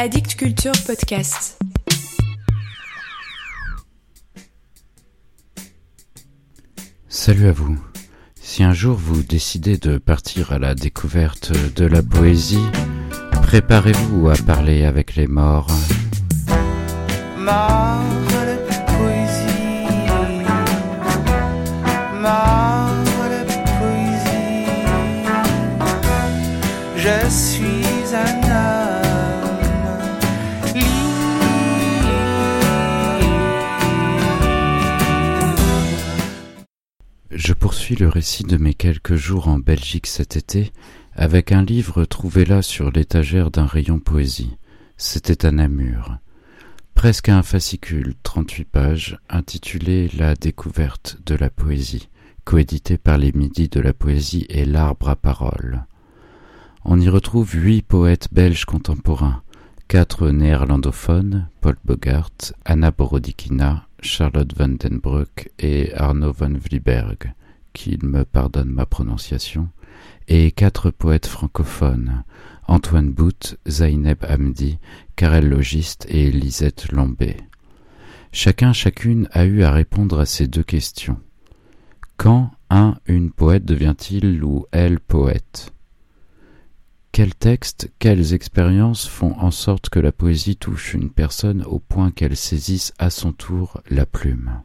Addict Culture Podcast. Salut à vous. Si un jour vous décidez de partir à la découverte de la poésie, préparez-vous à parler avec les morts. Mort Je poursuis le récit de mes quelques jours en Belgique cet été avec un livre trouvé là sur l'étagère d'un rayon poésie. C'était à Namur. Presque un fascicule, 38 pages, intitulé La découverte de la poésie, coédité par les Midis de la poésie et l'Arbre à parole. On y retrouve huit poètes belges contemporains, quatre néerlandophones, Paul Bogart, Anna Borodikina, Charlotte van den et Arno van Vliberg, qu'il me pardonne ma prononciation, et quatre poètes francophones, Antoine Bout, Zaineb Hamdi, Karel Logiste et Lisette Lombé. Chacun, chacune a eu à répondre à ces deux questions. Quand un, une poète devient-il ou elle poète? Quels textes, quelles expériences font en sorte que la poésie touche une personne au point qu'elle saisisse à son tour la plume?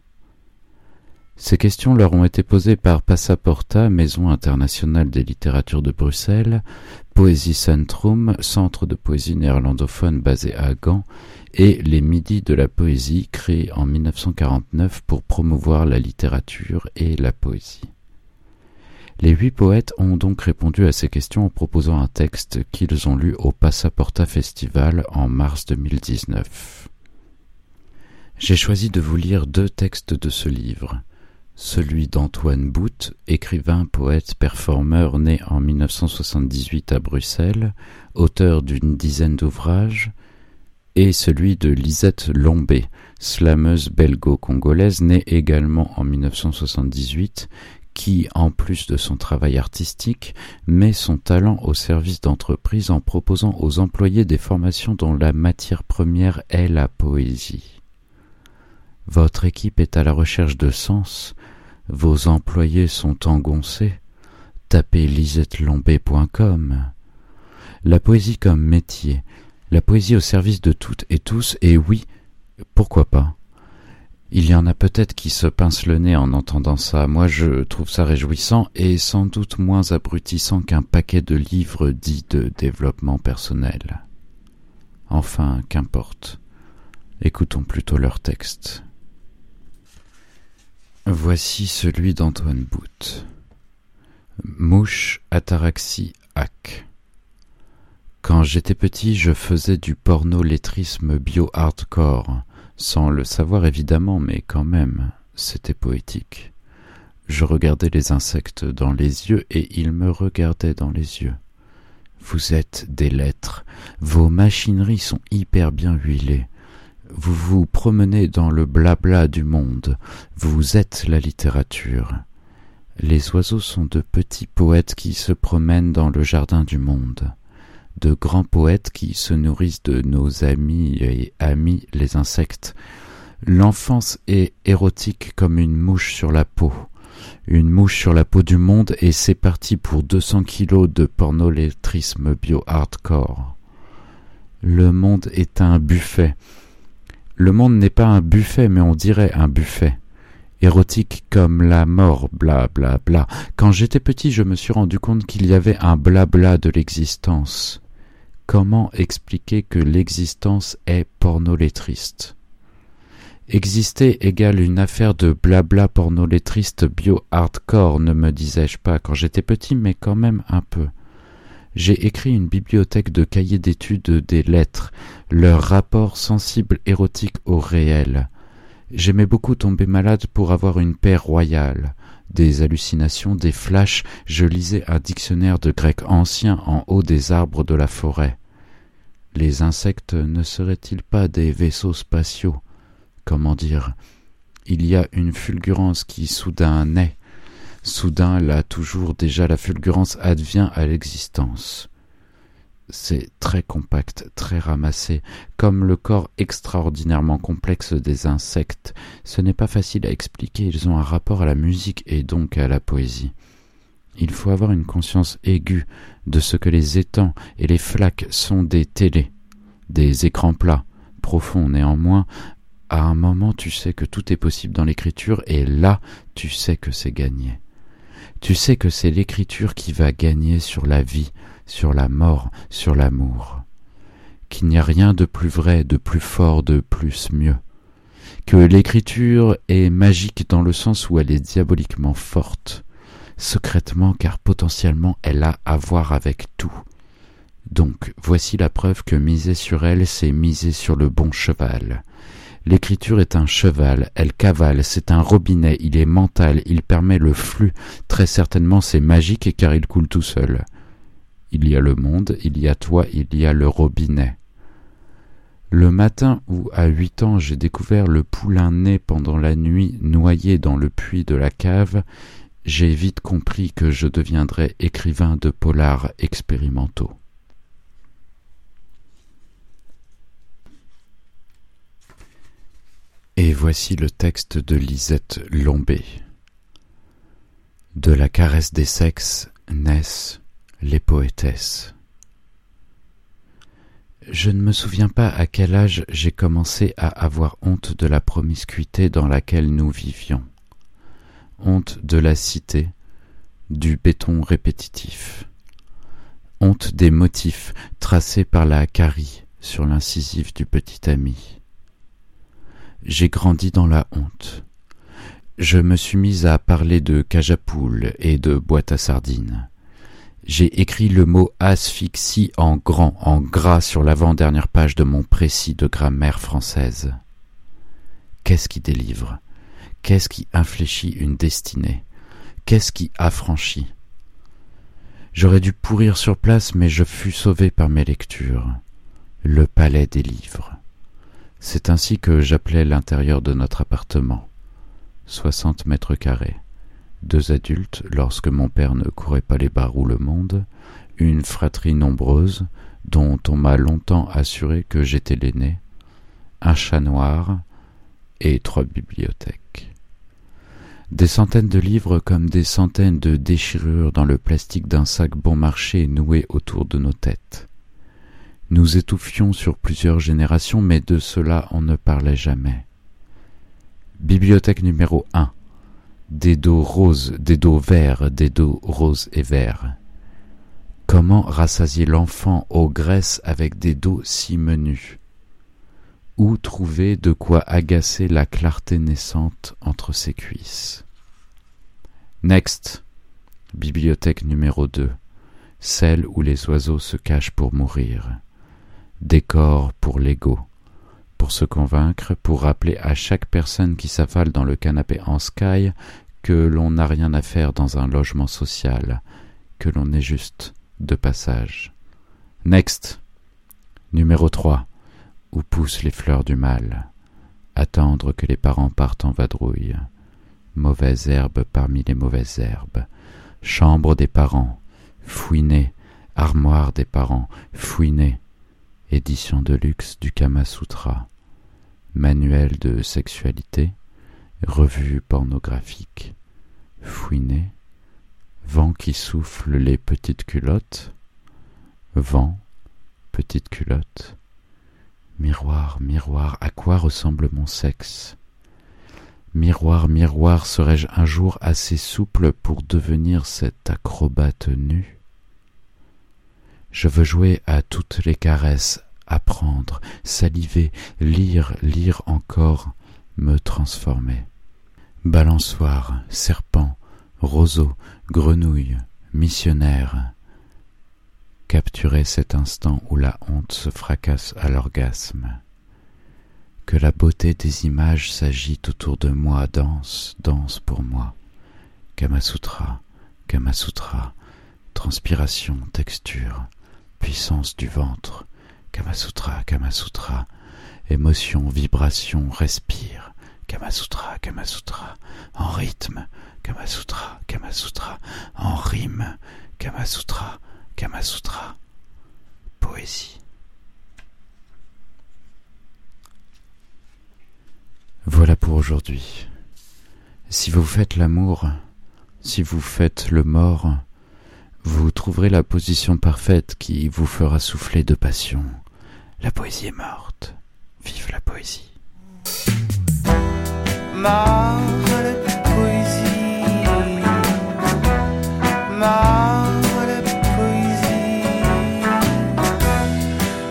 Ces questions leur ont été posées par Passaporta, Maison internationale des littératures de Bruxelles, Poésie Centrum, centre de poésie néerlandophone basé à Gand, et les Midis de la poésie, créés en 1949 pour promouvoir la littérature et la poésie. Les huit poètes ont donc répondu à ces questions en proposant un texte qu'ils ont lu au Passaporta Festival en mars 2019. J'ai choisi de vous lire deux textes de ce livre celui d'Antoine Bout, écrivain, poète, performeur né en 1978 à Bruxelles, auteur d'une dizaine d'ouvrages, et celui de Lisette Lombé, slameuse belgo-congolaise née également en 1978, qui, en plus de son travail artistique, met son talent au service d'entreprises en proposant aux employés des formations dont la matière première est la poésie. Votre équipe est à la recherche de sens, vos employés sont engoncés. Tapez lisettelombé.com. La poésie comme métier, la poésie au service de toutes et tous, et oui, pourquoi pas? Il y en a peut-être qui se pincent le nez en entendant ça, moi je trouve ça réjouissant et sans doute moins abrutissant qu'un paquet de livres dits de développement personnel. Enfin, qu'importe. Écoutons plutôt leur texte. Voici celui d'Antoine Bout. Mouche ataraxie hack. Quand j'étais petit, je faisais du porno-lettrisme bio-hardcore, sans le savoir évidemment, mais quand même, c'était poétique. Je regardais les insectes dans les yeux et ils me regardaient dans les yeux. Vous êtes des lettres, vos machineries sont hyper bien huilées. Vous vous promenez dans le blabla du monde, vous êtes la littérature. Les oiseaux sont de petits poètes qui se promènent dans le jardin du monde, de grands poètes qui se nourrissent de nos amis et amis les insectes. L'enfance est érotique comme une mouche sur la peau, une mouche sur la peau du monde et c'est parti pour deux cents kilos de pornolétrisme bio-hardcore. Le monde est un buffet, le monde n'est pas un buffet, mais on dirait un buffet. Érotique comme la mort, bla bla bla. Quand j'étais petit, je me suis rendu compte qu'il y avait un blabla de l'existence. Comment expliquer que l'existence est pornolétriste? Exister égale une affaire de blabla pornolétriste bio-hardcore, ne me disais-je pas quand j'étais petit, mais quand même un peu j'ai écrit une bibliothèque de cahiers d'études des lettres, leur rapport sensible érotique au réel. J'aimais beaucoup tomber malade pour avoir une paix royale. Des hallucinations, des flashs, je lisais un dictionnaire de grec ancien en haut des arbres de la forêt. Les insectes ne seraient-ils pas des vaisseaux spatiaux? Comment dire? Il y a une fulgurance qui soudain naît, Soudain, là toujours déjà la fulgurance advient à l'existence. C'est très compacts, très ramassés, comme le corps extraordinairement complexe des insectes. Ce n'est pas facile à expliquer, ils ont un rapport à la musique et donc à la poésie. Il faut avoir une conscience aiguë de ce que les étangs et les flaques sont des télés, des écrans plats, profonds néanmoins. À un moment, tu sais que tout est possible dans l'écriture, et là, tu sais que c'est gagné. Tu sais que c'est l'écriture qui va gagner sur la vie, sur la mort, sur l'amour. Qu'il n'y a rien de plus vrai, de plus fort, de plus mieux. Que l'écriture est magique dans le sens où elle est diaboliquement forte secrètement car potentiellement elle a à voir avec tout. Donc voici la preuve que miser sur elle, c'est miser sur le bon cheval. L'écriture est un cheval, elle cavale, c'est un robinet, il est mental, il permet le flux, très certainement c'est magique car il coule tout seul. Il y a le monde, il y a toi, il y a le robinet. Le matin où, à huit ans, j'ai découvert le poulain né pendant la nuit noyé dans le puits de la cave, j'ai vite compris que je deviendrais écrivain de polars expérimentaux. Et voici le texte de Lisette Lombé. De la caresse des sexes naissent les poétesses. Je ne me souviens pas à quel âge j'ai commencé à avoir honte de la promiscuité dans laquelle nous vivions honte de la cité, du béton répétitif, honte des motifs tracés par la carie sur l'incisif du petit ami. J'ai grandi dans la honte. Je me suis mise à parler de cage et de boîte à sardines. J'ai écrit le mot asphyxie en grand, en gras sur l'avant-dernière page de mon précis de grammaire française. Qu'est-ce qui délivre? Qu'est-ce qui infléchit une destinée? Qu'est-ce qui affranchit? J'aurais dû pourrir sur place, mais je fus sauvé par mes lectures. Le palais des livres. C'est ainsi que j'appelais l'intérieur de notre appartement. Soixante mètres carrés. Deux adultes, lorsque mon père ne courait pas les barres ou le monde, une fratrie nombreuse, dont on m'a longtemps assuré que j'étais l'aîné, un chat noir et trois bibliothèques. Des centaines de livres comme des centaines de déchirures dans le plastique d'un sac bon marché noué autour de nos têtes. Nous étouffions sur plusieurs générations, mais de cela on ne parlait jamais. Bibliothèque numéro 1. Des dos roses, des dos verts, des dos roses et verts. Comment rassasier l'enfant aux graisses avec des dos si menus? Où trouver de quoi agacer la clarté naissante entre ses cuisses? Next. Bibliothèque numéro 2. Celle où les oiseaux se cachent pour mourir. Décor pour l'ego. Pour se convaincre, pour rappeler à chaque personne qui s'affale dans le canapé en sky que l'on n'a rien à faire dans un logement social, que l'on est juste de passage. Next. Numéro 3. Où poussent les fleurs du mal. Attendre que les parents partent en vadrouille mauvaise herbe parmi les mauvaises herbes, chambre des parents, fouiné, armoire des parents, fouiné, édition de luxe du Kama Sutra, manuel de sexualité, revue pornographique, fouiné, vent qui souffle les petites culottes, vent, petite culotte, miroir, miroir, à quoi ressemble mon sexe? Miroir, miroir, serais-je un jour assez souple pour devenir cet acrobate nu? Je veux jouer à toutes les caresses, apprendre, saliver, lire, lire encore, me transformer. Balançoire, serpent, roseau, grenouille, missionnaire. Capturer cet instant où la honte se fracasse à l'orgasme que la beauté des images s'agite autour de moi, danse, danse pour moi. Kamasutra, Kamasutra, transpiration, texture, puissance du ventre, Kamasutra, Kamasutra, émotion, vibration, respire, Kamasutra, Kamasutra, en rythme, Kamasutra, Kamasutra, en rime, Kamasutra, Kamasutra, poésie. Voilà pour aujourd'hui. Si vous faites l'amour, si vous faites le mort, vous trouverez la position parfaite qui vous fera souffler de passion. La poésie est morte. Vive la de poésie. Mort de poésie.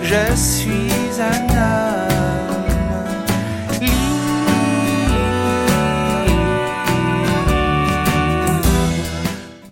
Je suis.